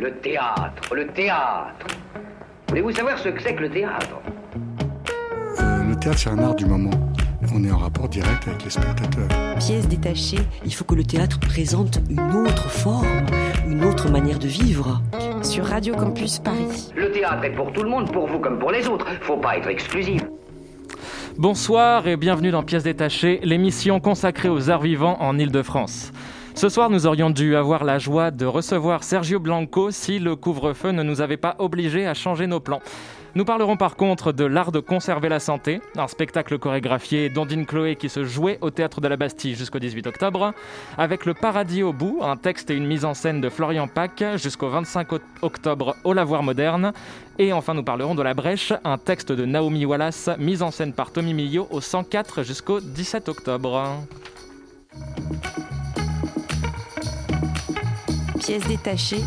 Le théâtre, le théâtre. Voulez-vous savoir ce que c'est que le théâtre? Euh, le théâtre, c'est un art du moment. On est en rapport direct avec les spectateurs. Pièce détachée, il faut que le théâtre présente une autre forme, une autre manière de vivre. Sur Radio Campus Paris. Le théâtre est pour tout le monde, pour vous comme pour les autres. Faut pas être exclusif. Bonsoir et bienvenue dans Pièces détachées, l'émission consacrée aux arts vivants en Ile-de-France. Ce soir, nous aurions dû avoir la joie de recevoir Sergio Blanco si le couvre-feu ne nous avait pas obligés à changer nos plans. Nous parlerons par contre de l'art de conserver la santé, un spectacle chorégraphié d'Ondine Chloé qui se jouait au théâtre de la Bastille jusqu'au 18 octobre, avec Le Paradis au bout, un texte et une mise en scène de Florian Pack jusqu'au 25 octobre au Lavoir Moderne, et enfin nous parlerons de La Brèche, un texte de Naomi Wallace, mise en scène par Tommy Millot au 104 jusqu'au 17 octobre. Pièces détachées,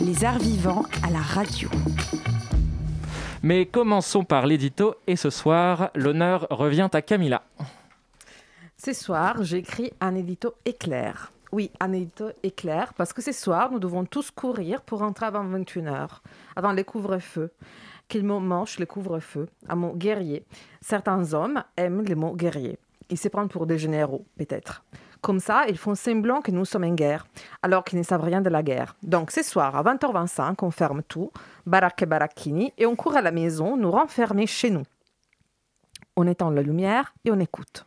les arts vivants à la radio. Mais commençons par l'édito et ce soir, l'honneur revient à Camilla. Ce soir, j'écris un édito éclair. Oui, un édito éclair, parce que ce soir, nous devons tous courir pour rentrer avant 21h, avant les couvre-feux. Quel mot manche le couvre-feu? Un mot guerrier. Certains hommes aiment les mots guerrier. Ils se prennent pour des généraux, peut-être. Comme ça, ils font semblant que nous sommes en guerre, alors qu'ils ne savent rien de la guerre. Donc, ce soir, à 20h25, on ferme tout, baraque et baracchini, et on court à la maison, nous renfermer chez nous. On éteint la lumière et on écoute.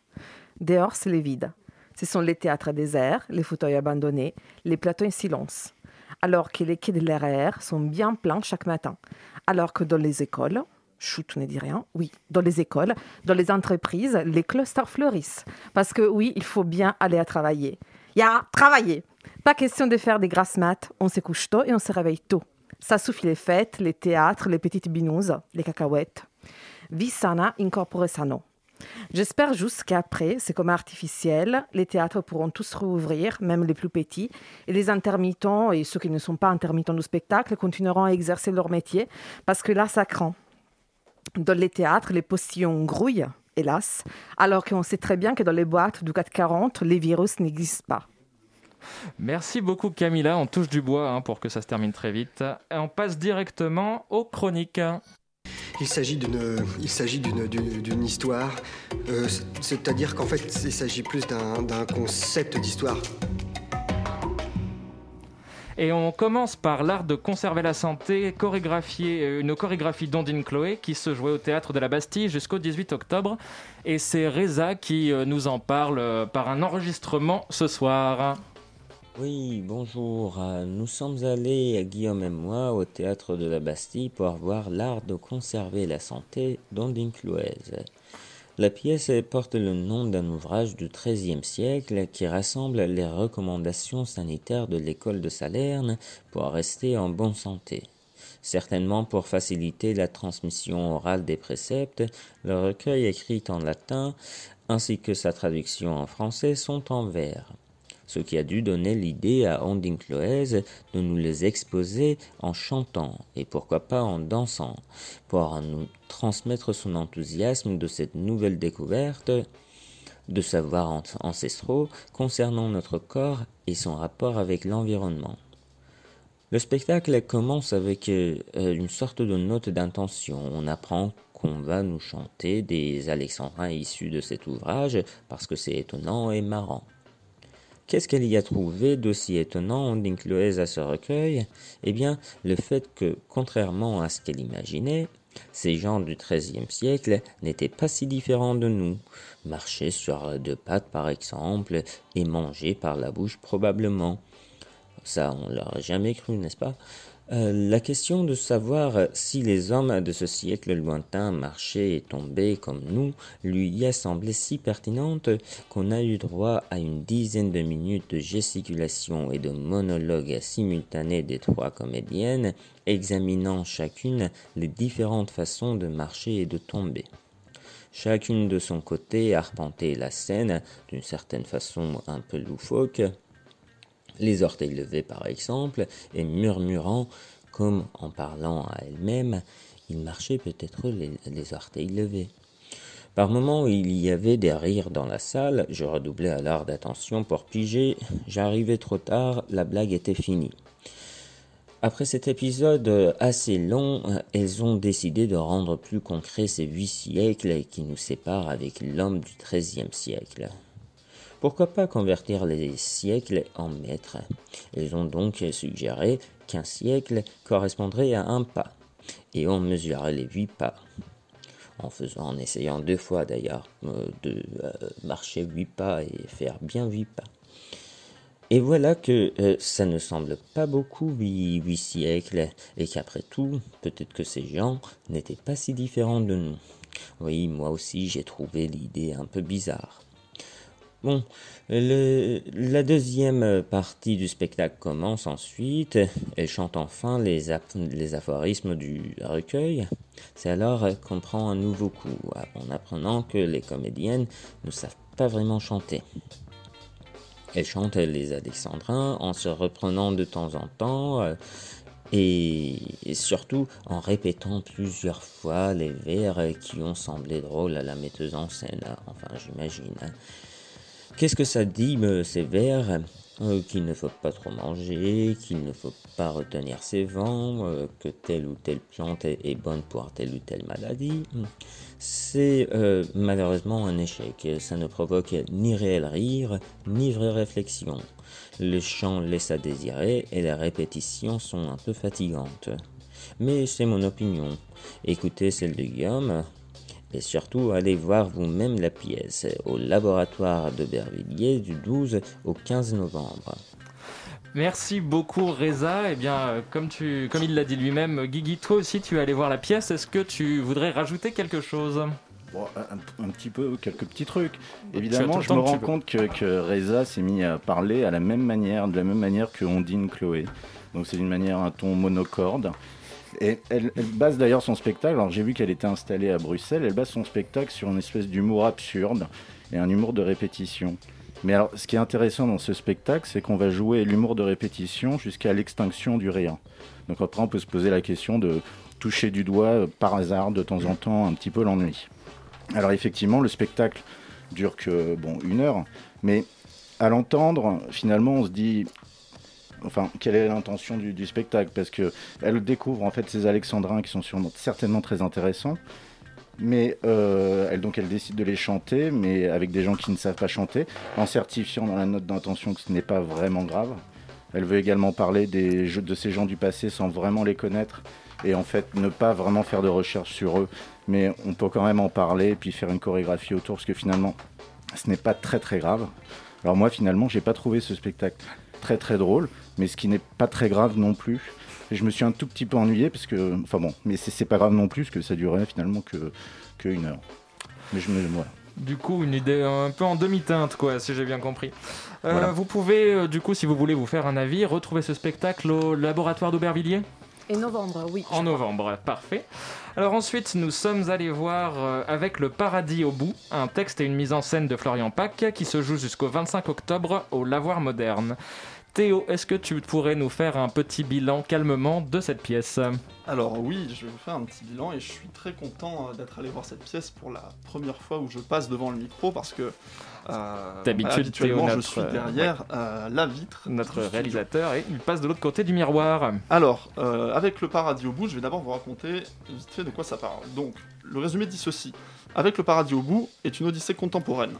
Dehors, c'est le vide. Ce sont les théâtres déserts, les fauteuils abandonnés, les plateaux en silence. Alors que les quais de l'RR sont bien pleins chaque matin. Alors que dans les écoles, chut, ne dit rien, oui, dans les écoles, dans les entreprises, les clusters fleurissent. Parce que oui, il faut bien aller à travailler. Il y a travailler. Pas question de faire des grasses maths. On se couche tôt et on se réveille tôt. Ça suffit les fêtes, les théâtres, les petites binouses, les cacahuètes. Vie sana incorpore sano. J'espère juste qu'après, c'est comme artificiel, les théâtres pourront tous rouvrir, même les plus petits, et les intermittents et ceux qui ne sont pas intermittents du spectacle continueront à exercer leur métier, parce que là, ça craint. Dans les théâtres, les postillons grouillent, hélas, alors qu'on sait très bien que dans les boîtes du 440, les virus n'existent pas. Merci beaucoup Camilla, on touche du bois hein, pour que ça se termine très vite. Et on passe directement aux chroniques. Il s'agit d'une, il s'agit d'une, d'une, d'une histoire, euh, c'est-à-dire qu'en fait, il s'agit plus d'un, d'un concept d'histoire. Et on commence par l'art de conserver la santé, chorégraphié, une chorégraphie d'Ondine Chloé qui se jouait au théâtre de la Bastille jusqu'au 18 octobre. Et c'est Reza qui nous en parle par un enregistrement ce soir. Oui, bonjour. Nous sommes allés, Guillaume et moi, au théâtre de la Bastille pour voir l'art de conserver la santé d'Ondine Chloé. La pièce porte le nom d'un ouvrage du XIIIe siècle qui rassemble les recommandations sanitaires de l'école de Salerne pour rester en bonne santé. Certainement pour faciliter la transmission orale des préceptes, le recueil écrit en latin ainsi que sa traduction en français sont en vers ce qui a dû donner l'idée à Ondine Cloès de nous les exposer en chantant et pourquoi pas en dansant, pour nous transmettre son enthousiasme de cette nouvelle découverte de savoirs ancestraux concernant notre corps et son rapport avec l'environnement. Le spectacle commence avec une sorte de note d'intention. On apprend qu'on va nous chanter des alexandrins issus de cet ouvrage parce que c'est étonnant et marrant. Qu'est-ce qu'elle y a trouvé d'aussi étonnant Cloès à ce recueil? Eh bien, le fait que, contrairement à ce qu'elle imaginait, ces gens du XIIIe siècle n'étaient pas si différents de nous. Marcher sur deux pattes, par exemple, et manger par la bouche, probablement. Ça, on l'aurait jamais cru, n'est-ce pas? La question de savoir si les hommes de ce siècle lointain marchaient et tombaient comme nous lui a semblé si pertinente qu'on a eu droit à une dizaine de minutes de gesticulation et de monologues simultanés des trois comédiennes, examinant chacune les différentes façons de marcher et de tomber. Chacune de son côté arpentait la scène d'une certaine façon un peu loufoque, les orteils levés par exemple, et murmurant, comme en parlant à elle-même, il marchait peut-être les, les, orteils levés. Par moments, il y avait des rires dans la salle, je redoublais alors d'attention pour piger, j'arrivais trop tard, la blague était finie. Après cet épisode assez long, elles ont décidé de rendre plus concret ces huit siècles qui nous séparent avec l'homme du XIIIe siècle. Pourquoi pas convertir les siècles en mètres? Elles ont donc suggéré qu'un siècle correspondrait à un pas, et on mesurait les huit pas. En faisant, en essayant deux fois d'ailleurs, euh, de euh, marcher huit pas et faire bien huit pas. Et voilà que euh, ça ne semble pas beaucoup huit, siècles, et qu'après tout, peut-être que ces gens n'étaient pas si différents de nous. Oui, moi aussi j'ai trouvé l'idée un peu bizarre. Bon, la deuxième partie du spectacle commence ensuite. Elle chante enfin les, aphorismes du recueil. C'est alors qu'on prend un nouveau coup, en apprenant que les comédiennes ne savent pas vraiment chanter. Elle chante les alexandrins en se reprenant de temps en temps euh, et, surtout en répétant plusieurs fois les vers qui ont semblé drôles à la metteuse en scène, enfin j'imagine. Qu'est-ce que ça dit, ces vers? Euh, Qu'il ne faut pas trop manger, qu'il ne faut pas retenir ses vents, euh, que telle ou telle plante est bonne pour telle ou telle maladie c'est euh, malheureusement un échec. Ça ne provoque ni réel rire, ni vraie réflexion. Le chant laisse à désirer et les répétitions sont un peu fatigantes. Mais c'est mon opinion. Écoutez celle de Guillaume et surtout allez voir vous-même la pièce au laboratoire d'Aubervilliers du 12 au 15 novembre. Merci beaucoup Reza. Eh bien, comme, tu, comme il l'a dit lui-même, Guigui, toi aussi tu es allé voir la pièce. Est-ce que tu voudrais rajouter quelque chose? Un, petit peu, quelques petits trucs. Évidemment, je me rends compte que, que, Reza s'est mis à parler à la même manière, de la même manière que Ondine Chloé. Donc c'est d'une manière un ton monocorde. Et elle, base d'ailleurs son spectacle, alors j'ai vu qu'elle était installée à Bruxelles, elle base son spectacle sur une espèce d'humour absurde et un humour de répétition. Mais alors, ce qui est intéressant dans ce spectacle, c'est qu'on va jouer l'humour de répétition jusqu'à l'extinction du rien. Donc après, on peut se poser la question de toucher du doigt euh, par hasard de temps en temps un petit peu l'ennui. Alors effectivement, le spectacle dure que bon une heure, mais à l'entendre, finalement, on se dit, enfin, quelle est l'intention du, spectacle? Parce que elle découvre en fait ces alexandrins qui sont certainement très intéressants, mais euh, elle, donc elle décide de les chanter, mais avec des gens qui ne savent pas chanter, en certifiant dans la note d'intention que ce n'est pas vraiment grave. Elle veut également parler de ces gens du passé sans vraiment les connaître et en fait ne pas vraiment faire de recherche sur eux, mais on peut quand même en parler et puis faire une chorégraphie autour parce que finalement ce n'est pas très très grave. Alors moi finalement j'ai pas trouvé ce spectacle très très drôle, mais ce qui n'est pas très grave non plus je me suis un tout petit peu ennuyé parce que, enfin bon, mais c'est pas grave non plus parce que ça durait finalement que, que une heure. Mais je me, voilà. Du coup, une idée un peu en demi-teinte, quoi, si j'ai bien compris. Euh, vous pouvez, euh, du coup, si vous voulez vous faire un avis, retrouver ce spectacle au laboratoire d'Aubervilliers? En novembre, oui. En novembre, parfait. Alors ensuite, nous sommes allés voir euh, avec le paradis au bout, un texte et une mise en scène de Florian Pack qui se joue jusqu'au 25 octobre au Lavoir Moderne. Théo, est-ce que tu pourrais nous faire un petit bilan calmement de cette pièce Alors oui, je vais vous faire un petit bilan et je suis très content euh, d'être allé voir cette pièce pour la première fois où je passe devant le micro parce que euh, D'habitude, Théo, je suis derrière euh, la vitre. Notre réalisateur et il passe de l'autre côté du miroir. Alors, avec le paradis au bout, je vais d'abord vous raconter vite fait de quoi ça parle. Donc, le résumé dit ceci. Avec le paradis au bout est une odyssée contemporaine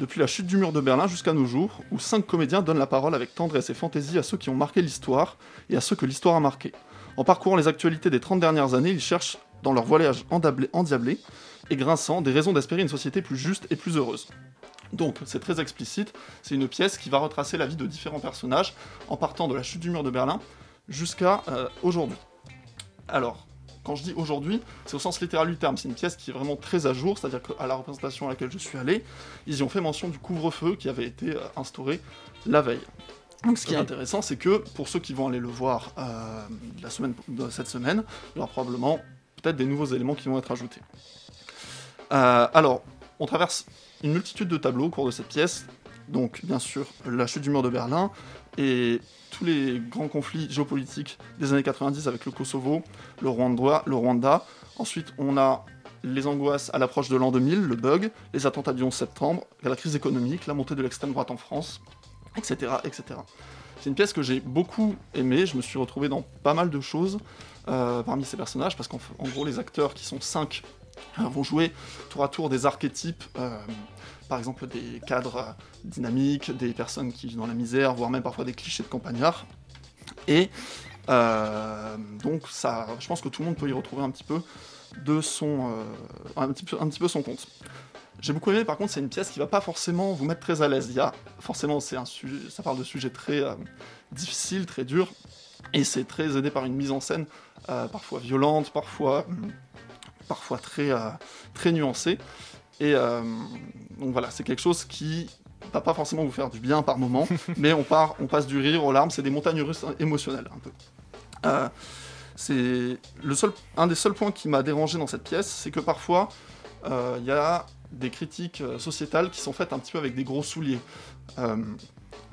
depuis la chute du mur de Berlin jusqu'à nos jours, où cinq comédiens donnent la parole avec tendresse et fantaisie à ceux qui ont marqué l'histoire et à ceux que l'histoire a marqué. En parcourant les actualités des 30 dernières années, ils cherchent, dans leur voyage endiablé et grinçant, des raisons d'espérer une société plus juste et plus heureuse. Donc, c'est très explicite, c'est une pièce qui va retracer la vie de différents personnages, en partant de la chute du mur de Berlin jusqu'à euh, aujourd'hui. Alors, quand je dis aujourd'hui, c'est au sens littéral du terme. C'est une pièce qui est vraiment très à jour, c'est-à-dire qu'à la représentation à laquelle je suis allé, ils y ont fait mention du couvre-feu qui avait été euh, instauré la veille. Donc ce qui est intéressant, c'est que pour ceux qui vont aller le voir euh, la semaine, cette semaine, il y aura probablement peut-être des nouveaux éléments qui vont être ajoutés. Euh, alors, on traverse une multitude de tableaux au cours de cette pièce. Donc, bien sûr, la chute du mur de Berlin et tous les grands conflits géopolitiques des années 90 avec le Kosovo, le Rwanda, le Rwanda. Ensuite, on a les angoisses à l'approche de l'an 2000, le bug, les attentats du 11 septembre, la crise économique, la montée de l'extrême droite en France, etc., etc. C'est une pièce que j'ai beaucoup aimée, je me suis retrouvé dans pas mal de choses parmi ces personnages, parce qu'en gros les acteurs qui sont cinq vont jouer tour à tour des archétypes par exemple des cadres dynamiques, des personnes qui vivent dans la misère, voire même parfois des clichés de campagnards. Et euh, donc ça, je pense que tout le monde peut y retrouver un petit peu de son, euh, un, petit peu, son compte. J'ai beaucoup aimé, par contre, c'est une pièce qui va pas forcément vous mettre très à l'aise. Il y a, forcément, c'est un sujet, ça parle de sujets très euh, difficiles, très durs, et c'est très aidé par une mise en scène parfois violente, parfois, parfois très, très nuancée. Et donc voilà, c'est quelque chose qui va pas forcément vous faire du bien par moment, mais on, part, on passe du rire aux larmes, c'est des montagnes russes émotionnelles un peu. Euh, c'est le seul, un des seuls points qui m'a dérangé dans cette pièce, c'est que parfois euh, il y a des critiques euh, sociétales qui sont faites un petit peu avec des gros souliers.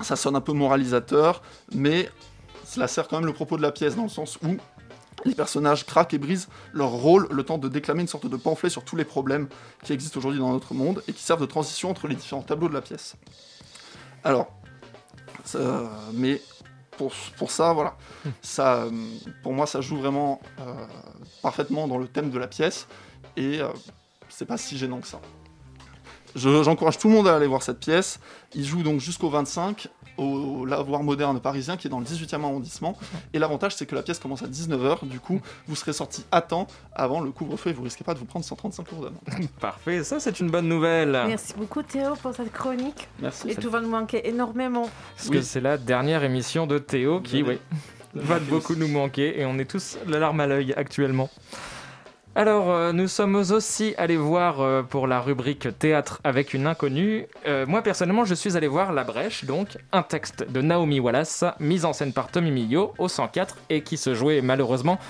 ça sonne un peu moralisateur, mais cela sert quand même le propos de la pièce dans le sens où les personnages craquent et brisent leur rôle le temps de déclamer une sorte de pamphlet sur tous les problèmes qui existent aujourd'hui dans notre monde et qui servent de transition entre les différents tableaux de la pièce. Alors, mais pour, pour, ça, voilà, ça, pour moi, ça joue vraiment euh, parfaitement dans le thème de la pièce et euh, c'est pas si gênant que ça. J'encourage tout le monde à aller voir cette pièce. Il joue donc jusqu'au 25 au lavoir moderne parisien qui est dans le 18e arrondissement. Et l'avantage, c'est que la pièce commence à 19h. Du coup, vous serez sorti à temps avant le couvre-feu et vous risquez pas de vous prendre 135 euros d'amende. Parfait, ça c'est une bonne nouvelle. Merci beaucoup Théo pour cette chronique. Merci. Et tout va nous manquer énormément. Parce que c'est la dernière émission de Théo qui, oui, va beaucoup nous manquer et on est tous la larme à l'œil actuellement. Alors, euh, nous sommes aussi allés voir euh, pour la rubrique théâtre avec une inconnue. Euh, moi, personnellement, je suis allé voir La Brèche, donc un texte de Naomi Wallace, mise en scène par Tommy Millot au 104 et qui se jouait malheureusement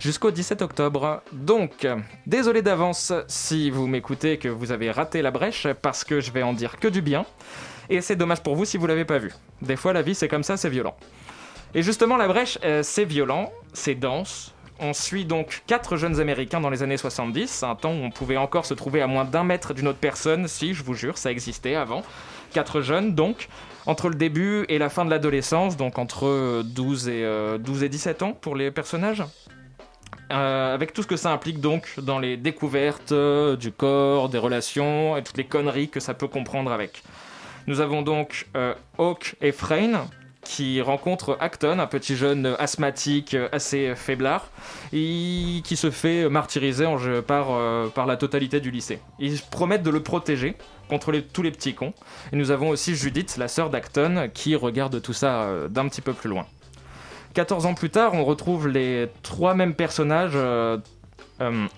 jusqu'au 17 octobre. Donc, désolé d'avance si vous m'écoutez que vous avez raté La Brèche parce que je vais en dire que du bien. Et c'est dommage pour vous si vous l'avez pas vu. Des fois, la vie, c'est comme ça, c'est violent. Et justement, La Brèche, c'est violent, c'est dense, on suit donc quatre jeunes américains dans les années 70, un temps où on pouvait encore se trouver à moins d'un mètre d'une autre personne, si je vous jure, ça existait avant. Quatre jeunes donc, entre le début et la fin de l'adolescence, donc entre 12 et, 12 euh, et 17 ans pour les personnages. Euh, avec tout ce que ça implique donc dans les découvertes euh, du corps, des relations et toutes les conneries que ça peut comprendre avec. Nous avons donc Hawk et Frayne, qui rencontre Acton, un petit jeune asthmatique assez faiblard, et qui se fait martyriser en jeu par, euh, la totalité du lycée. Ils promettent de le protéger contre tous les petits cons. Et nous avons aussi Judith, la sœur d'Acton, qui regarde tout ça euh, d'un petit peu plus loin. 14 ans plus tard, on retrouve les trois mêmes personnages, euh,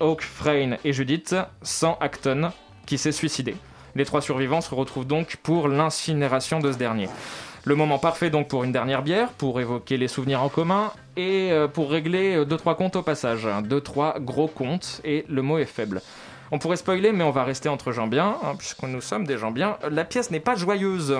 Hawk, Frayne et Judith, sans Acton, qui s'est suicidé. Les trois survivants se retrouvent donc pour l'incinération de ce dernier. Le moment parfait donc pour une dernière bière, pour évoquer les souvenirs en commun et euh, pour régler 2-3 euh, comptes au passage. 2-3 gros comptes et le mot est faible. On pourrait spoiler, mais on va rester entre gens bien, hein, puisque nous sommes des gens bien. La pièce n'est pas joyeuse.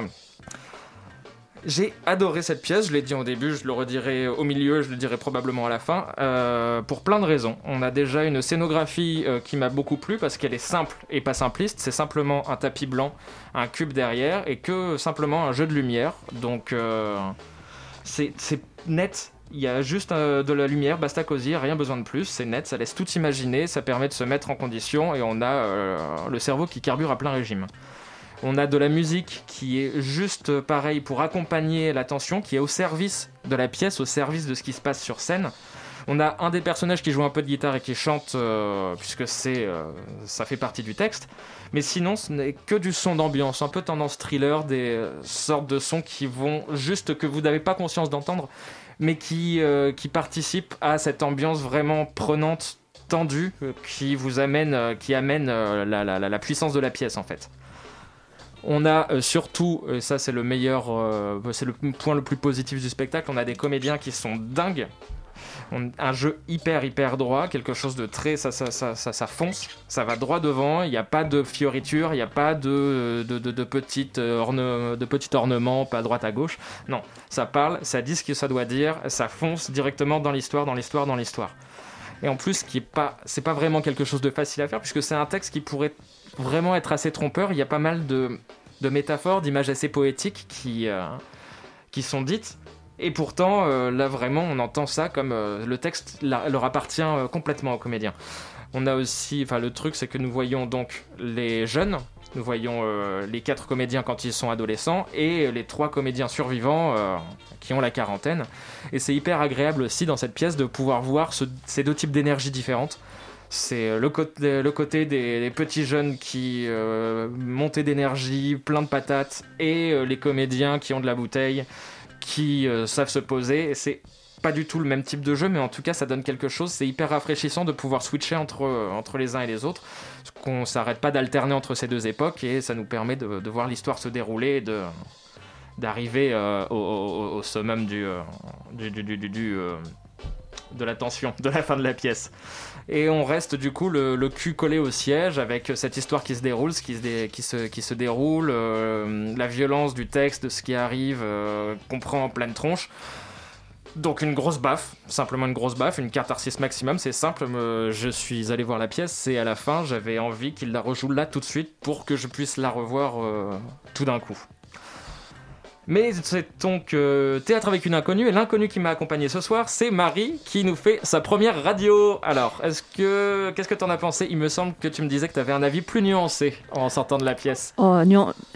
J'ai adoré cette pièce, je l'ai dit au début, je le redirai au milieu, je le dirai probablement à la fin, euh, pour plein de raisons. On a déjà une scénographie euh, qui m'a beaucoup plu parce qu'elle est simple et pas simpliste, c'est simplement un tapis blanc, un cube derrière et que simplement un jeu de lumière. Donc euh, c'est net, il y a juste de la lumière, basta cosy, rien besoin de plus, c'est net, ça laisse tout imaginer, ça permet de se mettre en condition et on a le cerveau qui carbure à plein régime. On a de la musique qui est juste pareil pour accompagner l'attention, qui est au service de la pièce, au service de ce qui se passe sur scène. On a un des personnages qui joue un peu de guitare et qui chante, euh, puisque c'est, euh, ça fait partie du texte. Mais sinon, ce n'est que du son d'ambiance, un peu tendance thriller, des euh, sortes de sons qui vont juste que vous n'avez pas conscience d'entendre, mais qui, qui participent à cette ambiance vraiment prenante, tendue, qui vous amène, qui amène la puissance de la pièce en fait. On a euh, surtout, et ça c'est le meilleur, euh, c'est le point le plus positif du spectacle, on a des comédiens qui sont dingues. un jeu hyper hyper droit, quelque chose de très ça ça, ça, ça, fonce, ça va droit devant, il n'y a pas de fioritures, il n'y a pas de, de, de, euh, de petits ornements, pas à droite à gauche. Non, ça parle, ça dit ce que ça doit dire, ça fonce directement dans l'histoire, dans l'histoire, dans l'histoire. Et en plus, qui est pas, c'est pas vraiment quelque chose de facile à faire puisque c'est un texte qui pourrait vraiment être assez trompeur. Il y a pas mal de, métaphores, d'images assez poétiques qui, euh, qui sont dites. Et pourtant, là vraiment, on entend ça comme le texte leur appartient complètement aux comédiens. On a aussi, enfin le truc c'est que nous voyons donc les jeunes, nous voyons les quatre comédiens quand ils sont adolescents et les trois comédiens survivants qui ont la quarantaine. Et c'est hyper agréable aussi dans cette pièce de pouvoir voir ces deux types d'énergie différentes. C'est euh, le, côté, des, petits jeunes qui euh, montaient d'énergie, plein de patates, et euh, les comédiens qui ont de la bouteille, qui savent se poser. C'est pas du tout le même type de jeu, mais en tout cas, ça donne quelque chose. C'est hyper rafraîchissant de pouvoir switcher entre, entre les uns et les autres. Qu'on s'arrête pas d'alterner entre ces deux époques, et ça nous permet de, de voir l'histoire se dérouler et de d'arriver au, au, summum du, du, du, du de la tension, de la fin de la pièce. Et on reste du coup le, cul collé au siège avec cette histoire qui se déroule, qui, se déroule, euh, la violence du texte, de ce qui arrive, euh, qu'on prend en pleine tronche. Donc une grosse baffe, simplement une grosse baffe, une catharsis maximum, c'est simple, je suis allé voir la pièce et à la fin j'avais envie qu'il la rejoue là tout de suite pour que je puisse la revoir euh, tout d'un coup. Mais c'est donc euh, Théâtre avec une inconnue, et l'inconnue qui m'a accompagné ce soir, c'est Marie qui nous fait sa première radio. Alors, est-ce que qu'est-ce que t'en as pensé? Il me semble que tu me disais que tu avais un avis plus nuancé en sortant de la pièce. Oh,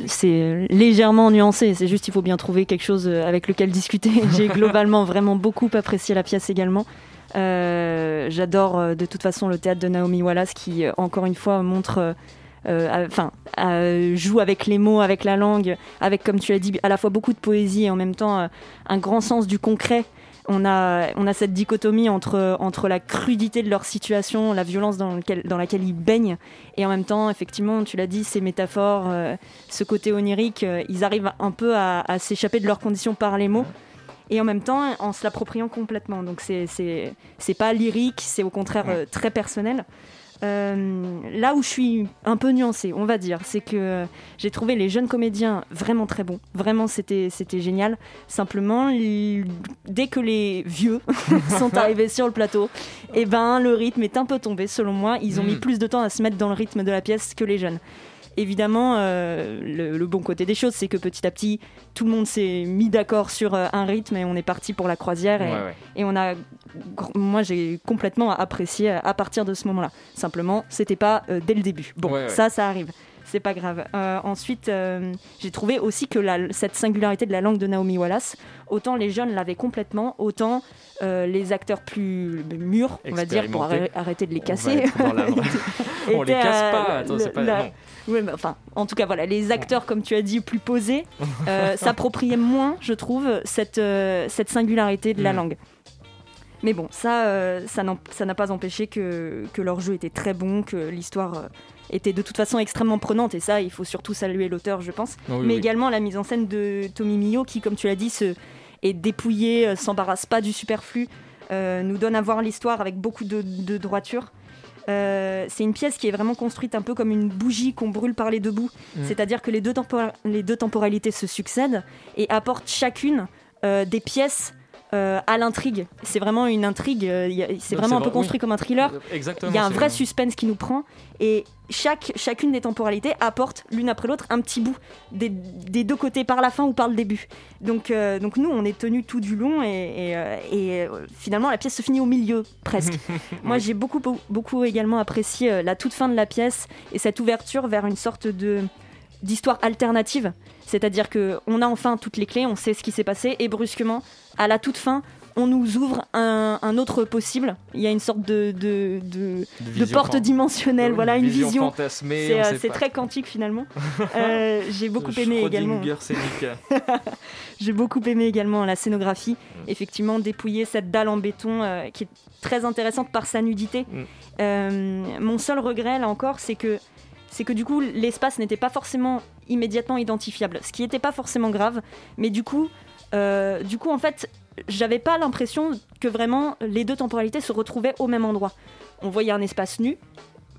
c'est légèrement nuancé, c'est juste il faut bien trouver quelque chose euh, avec lequel discuter. J'ai globalement vraiment beaucoup apprécié la pièce également. Euh, j'adore de toute façon le théâtre de Naomi Wallace qui, encore une fois, montre euh, enfin, joue avec les mots, avec la langue, avec, comme tu l'as dit, à la fois beaucoup de poésie et en même temps euh, un grand sens du concret. On a, on a cette dichotomie entre, entre la crudité de leur situation, la violence dans, dans laquelle ils baignent, et en même temps, effectivement, tu l'as dit, ces métaphores, euh, ce côté onirique, ils arrivent un peu à, s'échapper de leurs conditions par les mots et en même temps en se l'appropriant complètement. Donc c'est c'est pas lyrique, c'est au contraire très personnel. Euh, là où je suis un peu nuancée, on va dire, c'est que j'ai trouvé les jeunes comédiens vraiment très bons. Vraiment, c'était, génial. Simplement, dès que les vieux sont arrivés sur le plateau, et eh ben, le rythme est un peu tombé, selon moi. Ils ont mis hmm. plus de temps à se mettre dans le rythme de la pièce que les jeunes. Évidemment, euh, le, bon côté des choses, c'est que petit à petit, tout le monde s'est mis d'accord sur euh, un rythme et on est parti pour la croisière. Et, et on a, moi, j'ai complètement apprécié à partir de ce moment-là. Simplement, c'était pas euh, dès le début. Bon, ça, ça arrive c'est pas grave. ensuite, j'ai trouvé aussi que la, cette singularité de la langue de Naomi Wallace, autant les jeunes l'avaient complètement, autant les acteurs plus mûrs, on va dire, pour arrêter de les casser. On, les casse pas, attends, c'est pas. Oui, enfin, en tout cas, voilà, les acteurs, comme tu as dit, plus posés, euh, s'appropriaient moins, je trouve, cette, euh, cette singularité de la mm. langue. Mais bon, ça, euh, ça n'a pas empêché que, que, leur jeu était très bon, que l'histoire était de toute façon extrêmement prenante, et ça, il faut surtout saluer l'auteur, je pense. Mais également la mise en scène de Tommy Mio, qui, comme tu l'as dit, se, est dépouillé, s'embarrasse pas du superflu, nous donne à voir l'histoire avec beaucoup de, de droiture. Euh, c'est une pièce qui est vraiment construite un peu comme une bougie qu'on brûle par les deux bouts. Mm. C'est-à-dire que les deux, les deux temporalités se succèdent et apportent chacune euh, des pièces euh, à l'intrigue. C'est vraiment une intrigue, c'est vraiment un peu construit comme un thriller. Exactement, Il y a un vrai suspense qui nous prend et chaque, chacune des temporalités apporte l'une après l'autre un petit bout des, deux côtés, par la fin ou par le début. Donc, euh, donc nous, on est tenus tout du long et, euh, euh, finalement la pièce se finit au milieu presque. Moi, j'ai beaucoup, beaucoup également apprécié la toute fin de la pièce et cette ouverture vers une sorte de d'histoire alternative. C'est-à-dire que on a enfin toutes les clés, on sait ce qui s'est passé et brusquement, à la toute fin, on nous ouvre un, autre possible. Il y a une sorte de, de, porte dimensionnelle, voilà, une vision. C'est euh, très quantique finalement. Euh, j'ai beaucoup aimé également. j'ai beaucoup aimé également la scénographie. Mm. Effectivement, dépouiller cette dalle en béton euh, qui est très intéressante par sa nudité. Mm. mon seul regret là encore, c'est que c'est que du coup l'espace n'était pas forcément immédiatement identifiable, ce qui n'était pas forcément grave, mais du coup, du coup en fait j'avais pas l'impression que vraiment les deux temporalités se retrouvaient au même endroit. On voyait un espace nu,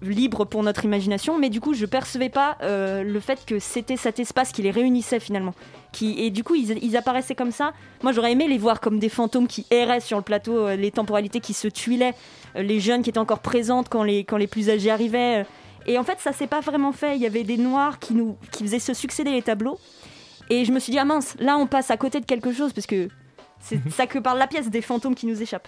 libre pour notre imagination, mais du coup, je percevais pas euh, le fait que c'était cet espace qui les réunissait finalement. Qui, et du coup, ils, apparaissaient comme ça. Moi, j'aurais aimé les voir comme des fantômes qui erraient sur le plateau, euh, les temporalités qui se tuilaient, euh, les jeunes qui étaient encore présentes quand les, quand les plus âgés arrivaient. Et en fait, ça s'est pas vraiment fait. Il y avait des noirs qui, nous, qui faisaient se succéder les tableaux. Et je me suis dit, ah mince, là, on passe à côté de quelque chose, parce que C'est ça que parle la pièce, des fantômes qui nous échappent.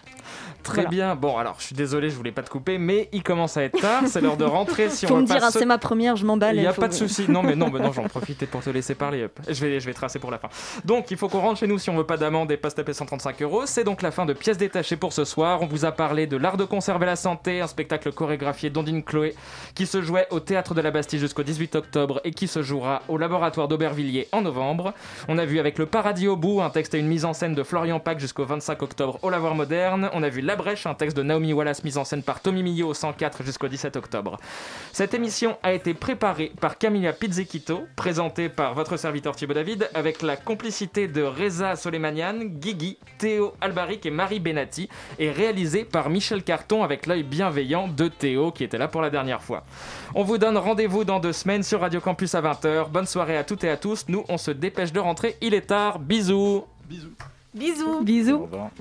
Très bien. Bon, alors, je suis désolé, je voulais pas te couper, mais il commence à être tard. C'est l'heure de rentrer. Si Faut on me dire, se- c'est ma première, je m'emballe. Il n'y a pas de souci. Non, mais non, mais non, j'en profitais pour te laisser parler. Je vais, je vais tracer pour la fin. Donc, il faut qu'on rentre chez nous si on veut pas d'amende et pas se taper 135 euros. C'est donc la fin de pièces détachées pour ce soir. On vous a parlé de l'art de conserver la santé, un spectacle chorégraphié d'Ondine Chloé qui se jouait au théâtre de la Bastille jusqu'au 18 octobre et qui se jouera au laboratoire d'Aubervilliers en novembre. On a vu avec le paradis au bout un texte et une mise en scène de Florian Pack jusqu'au 25 octobre au lavoir moderne. On a vu La Brèche, un texte de Naomi Wallace mise en scène par Tommy Millot au 104 jusqu'au 17 octobre. Cette émission a été préparée par Camilla Pizzichito, présentée par votre serviteur Thibaut David, avec la complicité de Reza Soleimanian, Guigui, Théo Albaric et Marie Benati, et réalisée par Michel Carton avec l'œil bienveillant de Théo qui était là pour la dernière fois. On vous donne rendez-vous dans deux semaines sur Radio Campus à 20h. Bonne soirée à toutes et à tous. Nous, on se dépêche de rentrer. Il est tard. Bisous. Bisous. Bisous. Bisous. revoir.